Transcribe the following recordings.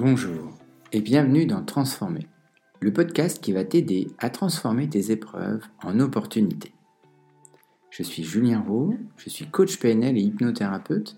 Bonjour et bienvenue dans Transformer, le podcast qui va t'aider à transformer tes épreuves en opportunités. Je suis Julien Roux, je suis coach PNL et hypnothérapeute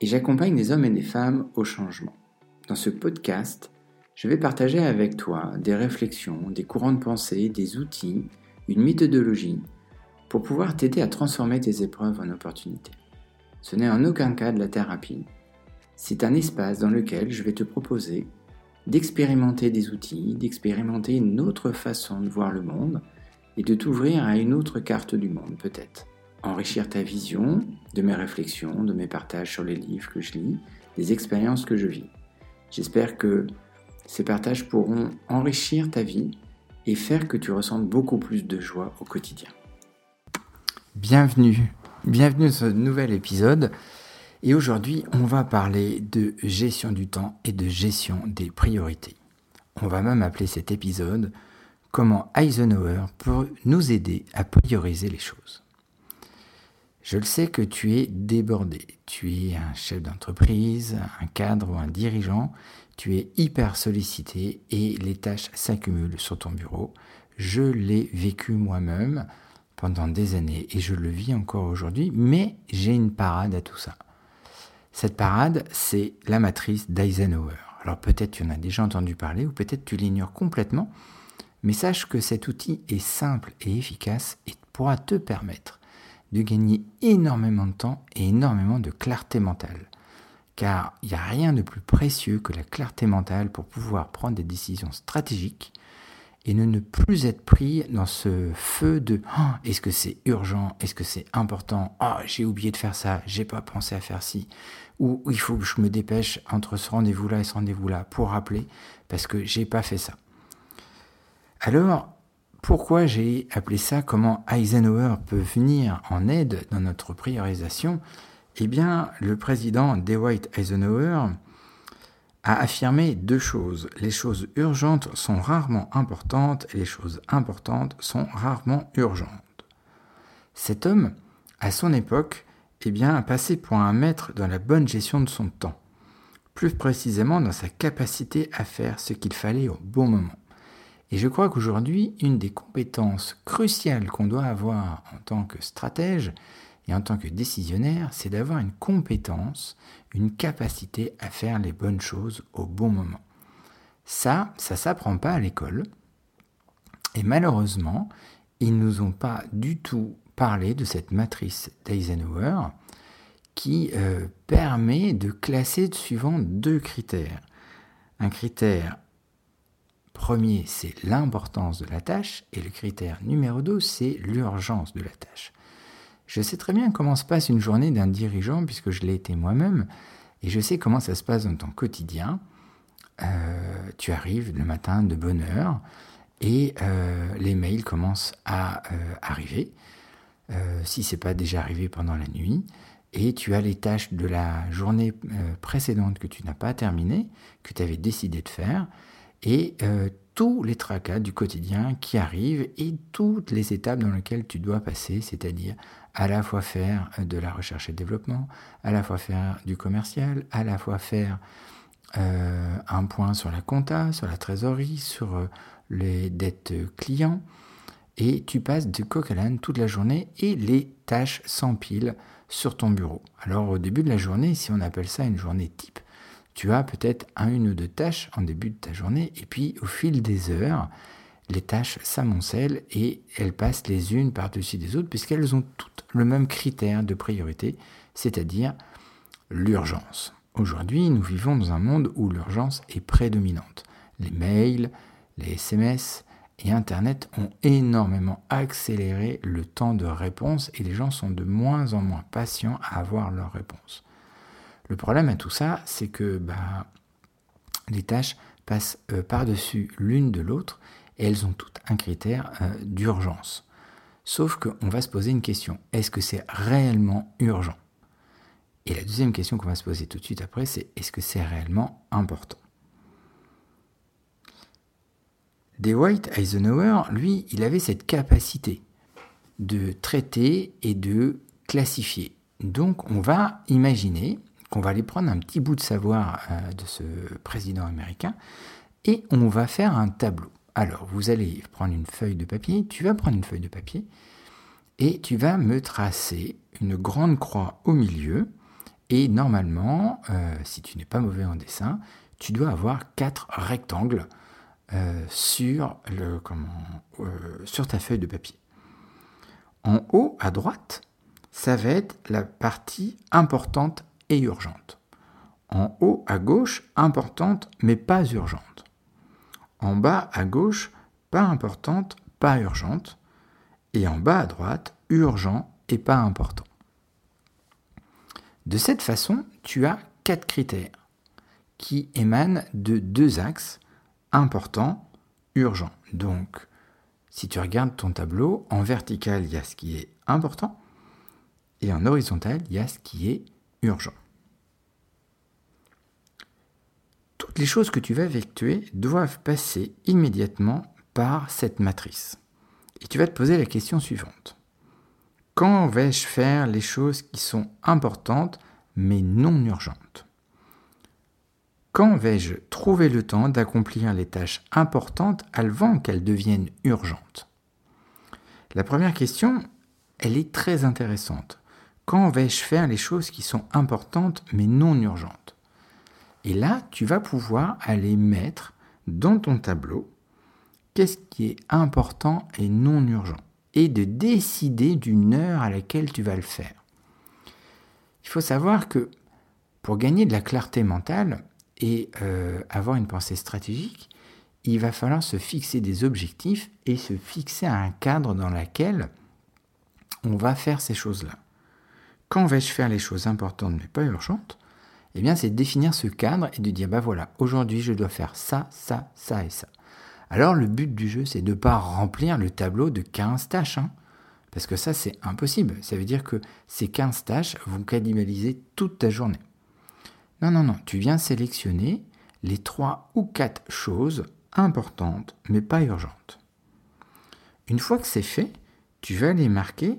et j'accompagne des hommes et des femmes au changement. Dans ce podcast, je vais partager avec toi des réflexions, des courants de pensée, des outils, une méthodologie pour pouvoir t'aider à transformer tes épreuves en opportunités. Ce n'est en aucun cas de la thérapie. C'est un espace dans lequel je vais te proposer d'expérimenter des outils, d'expérimenter une autre façon de voir le monde et de t'ouvrir à une autre carte du monde peut-être. Enrichir ta vision de mes réflexions, de mes partages sur les livres que je lis, des expériences que je vis. J'espère que ces partages pourront enrichir ta vie et faire que tu ressentes beaucoup plus de joie au quotidien. Bienvenue, bienvenue dans ce nouvel épisode. Et aujourd'hui, on va parler de gestion du temps et de gestion des priorités. On va même appeler cet épisode Comment Eisenhower peut nous aider à prioriser les choses? Je le sais que tu es débordé. Tu es un chef d'entreprise, un cadre ou un dirigeant. Tu es hyper sollicité et les tâches s'accumulent sur ton bureau. Je l'ai vécu moi-même pendant des années et je le vis encore aujourd'hui, mais j'ai une parade à tout ça. Cette parade, c'est la matrice d'Eisenhower. Alors peut-être tu en as déjà entendu parler ou peut-être tu l'ignores complètement, mais sache que cet outil est simple et efficace et pourra te permettre de gagner énormément de temps et énormément de clarté mentale. Car il n'y a rien de plus précieux que la clarté mentale pour pouvoir prendre des décisions stratégiques et ne, plus être pris dans ce feu de oh, est-ce que c'est urgent, est-ce que c'est important, oh, j'ai oublié de faire ça, j'ai pas pensé à faire ci, ou il faut que je me dépêche entre ce rendez-vous-là et ce rendez-vous-là pour rappeler parce que j'ai pas fait ça. Alors, pourquoi j'ai appelé ça? Comment Eisenhower peut venir en aide dans notre priorisation? Eh bien, le président Dwight Eisenhower a affirmé deux choses. Les choses urgentes sont rarement importantes et les choses importantes sont rarement urgentes. Cet homme, à son époque, eh bien, a passé pour un maître dans la bonne gestion de son temps, plus précisément dans sa capacité à faire ce qu'il fallait au bon moment. Et je crois qu'aujourd'hui, une des compétences cruciales qu'on doit avoir en tant que stratège, et en tant que décisionnaire, c'est d'avoir une compétence, une capacité à faire les bonnes choses au bon moment. Ça, ça s'apprend pas à l'école. Et malheureusement, ils nous ont pas du tout parlé de cette matrice d'Eisenhower qui euh, permet de classer suivant deux critères. Un critère premier, c'est l'importance de la tâche, et le critère numéro deux, c'est l'urgence de la tâche. Je sais très bien comment se passe une journée d'un dirigeant, puisque je l'ai été moi-même, et je sais comment ça se passe dans ton quotidien. Euh, tu arrives le matin de bonne heure, et euh, les mails commencent à euh, arriver, si ce n'est pas déjà arrivé pendant la nuit, et tu as les tâches de la journée précédente que tu n'as pas terminées, que tu avais décidé de faire, et tous les tracas du quotidien qui arrivent et toutes les étapes dans lesquelles tu dois passer, c'est-à-dire à la fois faire de la recherche et développement, à la fois faire du commercial, à la fois faire euh, un point sur la compta, sur la trésorerie, sur euh, les dettes clients, et tu passes de coq à l'âne toute la journée et les tâches s'empilent sur ton bureau. Alors au début de la journée, si on appelle ça une journée type, tu as peut-être un, une ou deux tâches en début de ta journée, et puis au fil des heures, les tâches s'amoncellent et elles passent les unes par-dessus des autres, puisqu'elles ont toutes le même critère de priorité, c'est-à-dire l'urgence. Aujourd'hui, nous vivons dans un monde où l'urgence est prédominante. Les mails, les SMS et Internet ont énormément accéléré le temps de réponse et les gens sont de moins en moins patients à avoir leur réponse. Le problème à tout ça, c'est que bah, les tâches passent euh, par-dessus l'une de l'autre et elles ont toutes un critère euh, d'urgence. Sauf qu'on va se poser une question, est-ce que c'est réellement urgent? Et la deuxième question qu'on va se poser tout de suite après, c'est est-ce que c'est réellement important? Dwight Eisenhower, lui, il avait cette capacité de traiter et de classifier. Donc on va imaginer qu'on va aller prendre un petit bout de savoir euh, de ce président américain et on va faire un tableau. Alors, vous allez prendre une feuille de papier, tu vas prendre une feuille de papier et tu vas me tracer une grande croix au milieu. Et normalement, euh, si tu n'es pas mauvais en dessin, tu dois avoir quatre rectangles euh, sur, sur ta feuille de papier. En haut à droite, ça va être la partie importante urgente. En haut à gauche, importante mais pas urgente. En bas à gauche, pas importante, pas urgente. Et en bas à droite, urgent et pas important. De cette façon, tu as quatre critères qui émanent de deux axes, important, urgent. Donc, si tu regardes ton tableau, en vertical, il y a ce qui est important, et en horizontal, il y a ce qui est urgent. Toutes les choses que tu vas effectuer doivent passer immédiatement par cette matrice. Et tu vas te poser la question suivante. Quand vais-je faire les choses qui sont importantes mais non urgentes? Quand vais-je trouver le temps d'accomplir les tâches importantes avant qu'elles deviennent urgentes? La première question, elle est très intéressante. Quand vais-je faire les choses qui sont importantes mais non urgentes? Et là, tu vas pouvoir aller mettre dans ton tableau qu'est-ce qui est important et non urgent et de décider d'une heure à laquelle tu vas le faire. Il faut savoir que pour gagner de la clarté mentale et euh, avoir une pensée stratégique, il va falloir se fixer des objectifs et se fixer un cadre dans lequel on va faire ces choses-là. Quand vais-je faire les choses importantes mais pas urgentes? Eh bien, c'est définir ce cadre et de dire, bah voilà, aujourd'hui je dois faire ça, ça, ça et ça. Alors le but du jeu, c'est de ne pas remplir le tableau de 15 tâches. Hein, parce que ça, c'est impossible. Ça veut dire que ces 15 tâches vont cannibaliser toute ta journée. Non, non, non. Tu viens sélectionner les 3 ou 4 choses importantes, mais pas urgentes. Une fois que c'est fait, tu vas les marquer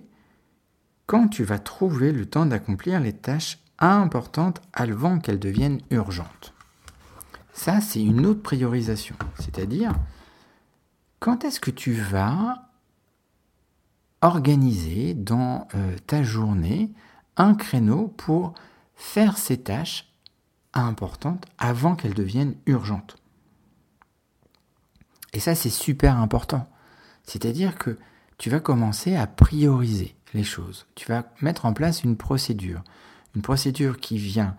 quand tu vas trouver le temps d'accomplir les tâches importantes avant qu'elles deviennent urgentes. Ça, c'est une autre priorisation. C'est-à-dire, quand est-ce que tu vas organiser dans euh, ta journée un créneau pour faire ces tâches importantes avant qu'elles deviennent urgentes? Et ça, c'est super important. C'est-à-dire que tu vas commencer à prioriser les choses. Tu vas mettre en place une procédure. Une procédure qui vient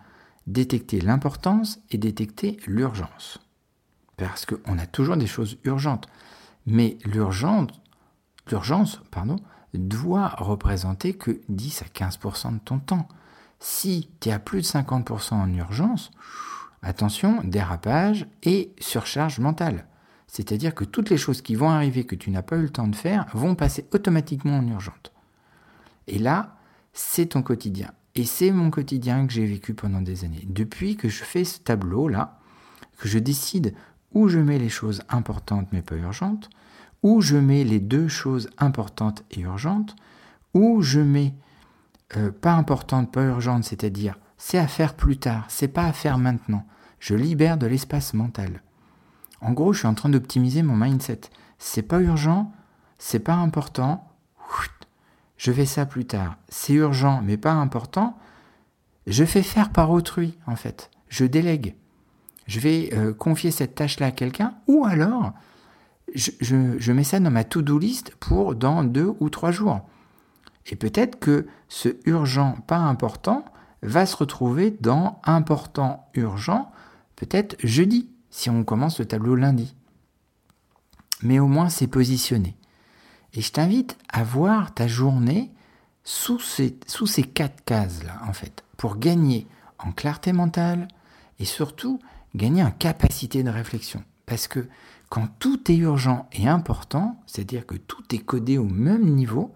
détecter l'importance et détecter l'urgence. Parce qu'on a toujours des choses urgentes. Mais l'urgence, pardon, doit représenter que 10 à 15% de ton temps. Si tu es à plus de 50% en urgence, attention, dérapage et surcharge mentale. C'est-à-dire que toutes les choses qui vont arriver que tu n'as pas eu le temps de faire vont passer automatiquement en urgente. Et là, c'est ton quotidien. Et c'est mon quotidien que j'ai vécu pendant des années. Depuis que je fais ce tableau-là, que je décide où je mets les choses importantes mais pas urgentes, où je mets les deux choses importantes et urgentes, où je mets euh, pas importante, pas urgente, c'est-à-dire c'est à faire plus tard, c'est pas à faire maintenant. Je libère de l'espace mental. En gros, je suis en train d'optimiser mon mindset. C'est pas urgent, c'est pas important, je fais ça plus tard. C'est urgent, mais pas important. Je fais faire par autrui, en fait. Je délègue. Je vais euh, confier cette tâche-là à quelqu'un, ou alors je, je, mets ça dans ma to-do list pour dans deux ou trois jours. Et peut-être que ce urgent, pas important, va se retrouver dans important, urgent, peut-être jeudi, si on commence le tableau lundi. Mais au moins c'est positionné. Et je t'invite à voir ta journée sous ces, quatre cases-là, en fait, pour gagner en clarté mentale et surtout gagner en capacité de réflexion. Parce que quand tout est urgent et important, c'est-à-dire que tout est codé au même niveau,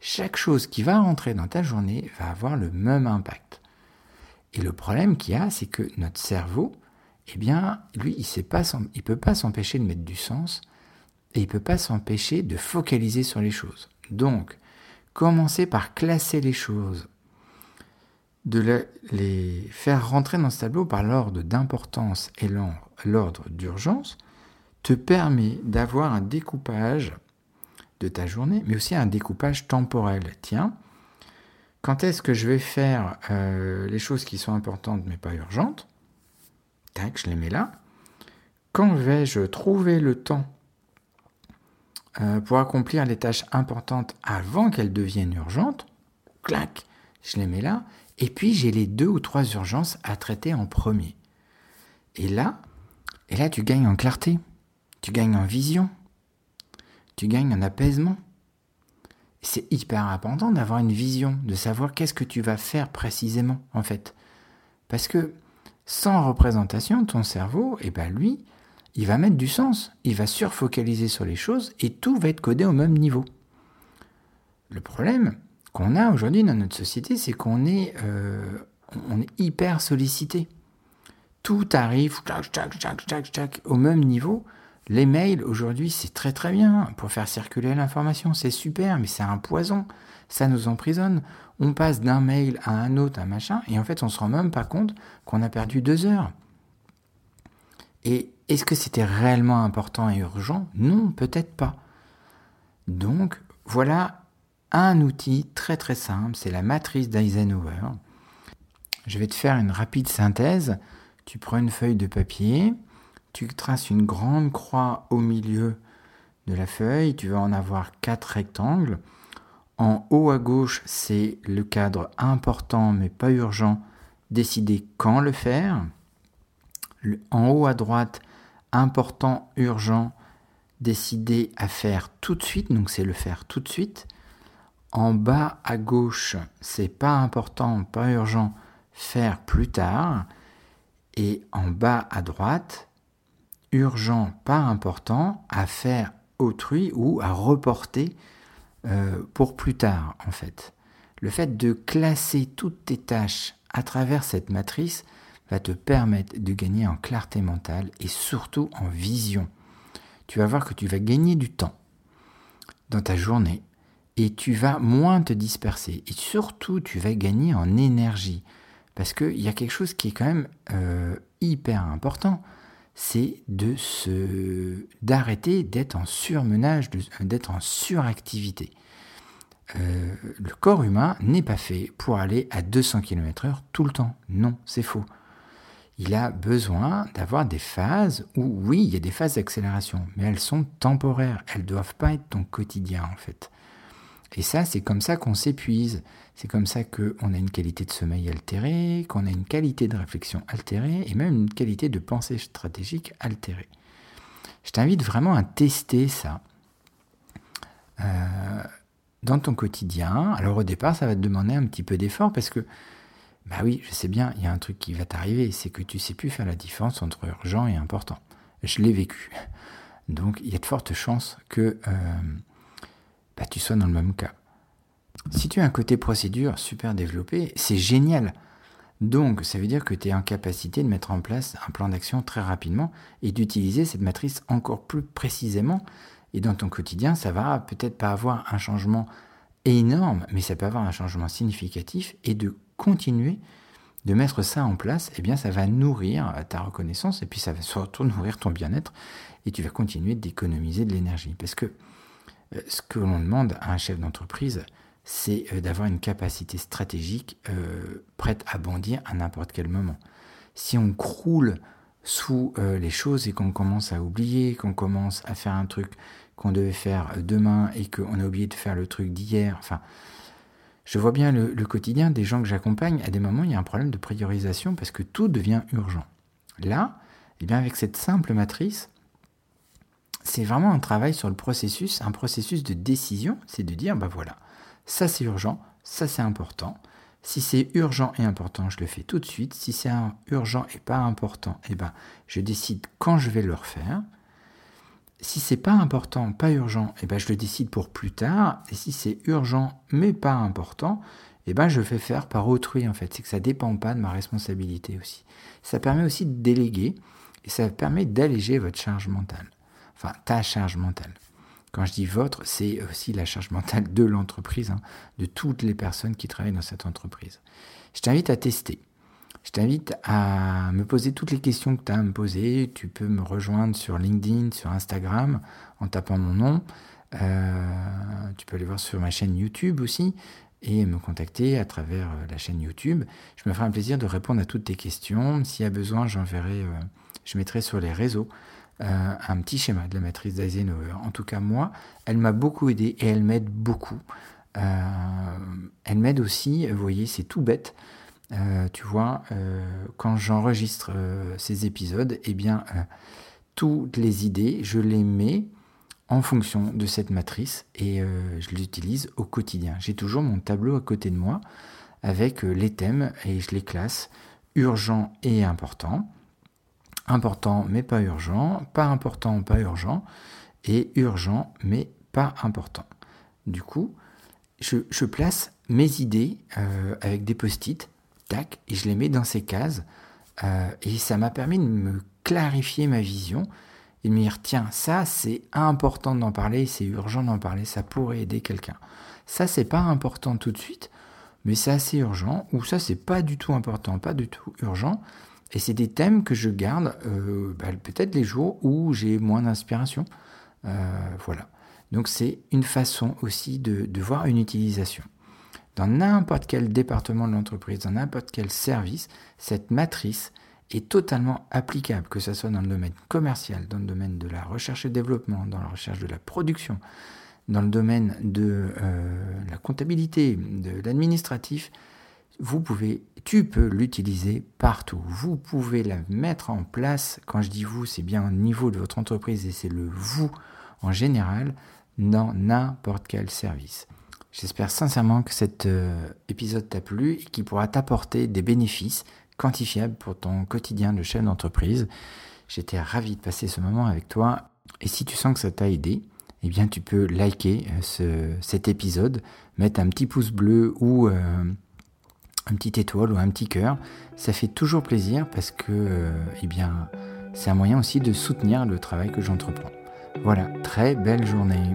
chaque chose qui va rentrer dans ta journée va avoir le même impact. Et le problème qu'il y a, c'est que notre cerveau, eh bien, lui, il ne peut pas s'empêcher de mettre du sens et il ne peut pas s'empêcher de focaliser sur les choses. Donc, commencer par classer les choses de les faire rentrer dans ce tableau par l'ordre d'importance et l'ordre d'urgence te permet d'avoir un découpage de ta journée, mais aussi un découpage temporel. Tiens, quand est-ce que je vais faire euh, les choses qui sont importantes mais pas urgentes? Tac, je les mets là. Quand vais-je trouver le temps euh, pour accomplir les tâches importantes avant qu'elles deviennent urgentes Clac, je les mets là. Et puis j'ai les deux ou trois urgences à traiter en premier. Et là, et là tu gagnes en clarté, tu gagnes en vision, tu gagnes en apaisement. C'est hyper important d'avoir une vision, de savoir qu'est-ce que tu vas faire précisément en fait. Parce que sans représentation, ton cerveau, eh ben lui, il va mettre du sens, il va surfocaliser sur les choses et tout va être codé au même niveau. Le problème, qu'on a aujourd'hui dans notre société, c'est qu'on est, euh, hyper sollicité. Tout arrive au même niveau. Les mails, aujourd'hui, c'est très très bien pour faire circuler l'information, c'est super, mais c'est un poison. Ça nous emprisonne. On passe d'un mail à un autre, un machin, et en fait, on se rend même pas compte qu'on a perdu deux heures. Et est-ce que c'était réellement important et urgent? Non, peut-être pas. Donc, voilà un outil très très simple, c'est la matrice d'Eisenhower. Je vais te faire une rapide synthèse. Tu prends une feuille de papier, tu traces une grande croix au milieu de la feuille, tu vas en avoir quatre rectangles. En haut à gauche, c'est le cadre important mais pas urgent, décider quand le faire. En haut à droite, important, urgent, décider à faire tout de suite, donc c'est le faire tout de suite. En bas à gauche, c'est pas important, pas urgent, faire plus tard. Et en bas à droite, urgent, pas important, à faire autrui ou à reporter euh, pour plus tard en fait. Le fait de classer toutes tes tâches à travers cette matrice va te permettre de gagner en clarté mentale et surtout en vision. Tu vas voir que tu vas gagner du temps dans ta journée et tu vas moins te disperser. Et surtout, tu vas gagner en énergie. Parce qu'il y a quelque chose qui est quand même euh, hyper important, c'est de se d'arrêter d'être en surmenage, d'être en suractivité. Euh, le corps humain n'est pas fait pour aller à 200 km/h tout le temps. Non, c'est faux. Il a besoin d'avoir des phases où, oui, il y a des phases d'accélération, mais elles sont temporaires. Elles ne doivent pas être ton quotidien, en fait. Et ça, c'est comme ça qu'on s'épuise. C'est comme ça qu'on a une qualité de sommeil altérée, qu'on a une qualité de réflexion altérée et même une qualité de pensée stratégique altérée. Je t'invite vraiment à tester ça euh, dans ton quotidien. Alors au départ, ça va te demander un petit peu d'effort parce que, bah oui, je sais bien, il y a un truc qui va t'arriver, c'est que tu sais plus faire la différence entre urgent et important. Je l'ai vécu. Donc il y a de fortes chances que... Euh, bah, tu sois dans le même cas. Si tu as un côté procédure super développé, c'est génial. Donc, ça veut dire que tu es en capacité de mettre en place un plan d'action très rapidement et d'utiliser cette matrice encore plus précisément. Et dans ton quotidien, ça va peut-être pas avoir un changement énorme, mais ça peut avoir un changement significatif et de continuer de mettre ça en place, eh bien, ça va nourrir ta reconnaissance et puis ça va surtout nourrir ton bien-être et tu vas continuer d'économiser de l'énergie. Parce que euh, ce que l'on demande à un chef d'entreprise, c'est euh, d'avoir une capacité stratégique euh, prête à bondir à n'importe quel moment. Si on croule sous les choses et qu'on commence à oublier, qu'on commence à faire un truc qu'on devait faire demain et qu'on a oublié de faire le truc d'hier, enfin, je vois bien le, quotidien des gens que j'accompagne. À des moments, il y a un problème de priorisation parce que tout devient urgent. Là, eh bien, avec cette simple matrice, c'est vraiment un travail sur le processus, un processus de décision, c'est de dire, bah voilà, ça c'est urgent, ça c'est important. Si c'est urgent et important, je le fais tout de suite. Si c'est urgent et pas important, eh ben, je décide quand je vais le refaire. Si c'est pas important, pas urgent, eh ben, je le décide pour plus tard. Et si c'est urgent mais pas important, eh ben, je fais faire par autrui en fait. C'est que ça dépend pas de ma responsabilité aussi. Ça permet aussi de déléguer et ça permet d'alléger votre charge mentale enfin ta charge mentale. Quand je dis votre, c'est aussi la charge mentale de l'entreprise, hein, de toutes les personnes qui travaillent dans cette entreprise. Je t'invite à tester. Je t'invite à me poser toutes les questions que tu as à me poser. Tu peux me rejoindre sur LinkedIn, sur Instagram, en tapant mon nom. Euh, tu peux aller voir sur ma chaîne YouTube aussi et me contacter à travers euh, la chaîne YouTube. Je me ferai un plaisir de répondre à toutes tes questions. S'il y a besoin, j'enverrai, euh, je mettrai sur les réseaux un petit schéma de la matrice d'Eisenhower. En tout cas, moi, elle m'a beaucoup aidé et elle m'aide beaucoup. elle m'aide aussi, vous voyez, c'est tout bête. Tu vois, quand j'enregistre ces épisodes, eh bien, toutes les idées, je les mets en fonction de cette matrice et euh, je l'utilise au quotidien. J'ai toujours mon tableau à côté de moi avec euh, les thèmes et je les classe urgent et important, important mais pas urgent, pas important pas urgent et urgent mais pas important. Du coup, je, place mes idées euh, avec des post-it, tac, et je les mets dans ces cases et ça m'a permis de me clarifier ma vision et me dire tiens, ça c'est important d'en parler, c'est urgent d'en parler, ça pourrait aider quelqu'un. Ça c'est pas important tout de suite, mais c'est assez urgent, ou ça c'est pas du tout important, pas du tout urgent, et c'est des thèmes que je garde euh, bah, peut-être les jours où j'ai moins d'inspiration. Euh, voilà. Donc c'est une façon aussi de, de voir une utilisation. Dans n'importe quel département de l'entreprise, dans n'importe quel service, cette matrice, est totalement applicable, que ce soit dans le domaine commercial, dans le domaine de la recherche et développement, dans la recherche de la production, dans le domaine de euh, la comptabilité, de l'administratif, vous pouvez, tu peux l'utiliser partout. Vous pouvez la mettre en place. Quand je dis vous, c'est bien au niveau de votre entreprise et c'est le vous en général dans n'importe quel service. J'espère sincèrement que cet euh, épisode t'a plu et qu'il pourra t'apporter des bénéfices quantifiable pour ton quotidien de chef d'entreprise. J'étais ravi de passer ce moment avec toi. Et si tu sens que ça t'a aidé, eh bien tu peux liker euh, ce, cet épisode, mettre un petit pouce bleu ou euh, un étoile ou un petit cœur. Ça fait toujours plaisir parce que euh, eh c'est un moyen aussi de soutenir le travail que j'entreprends. Voilà, très belle journée.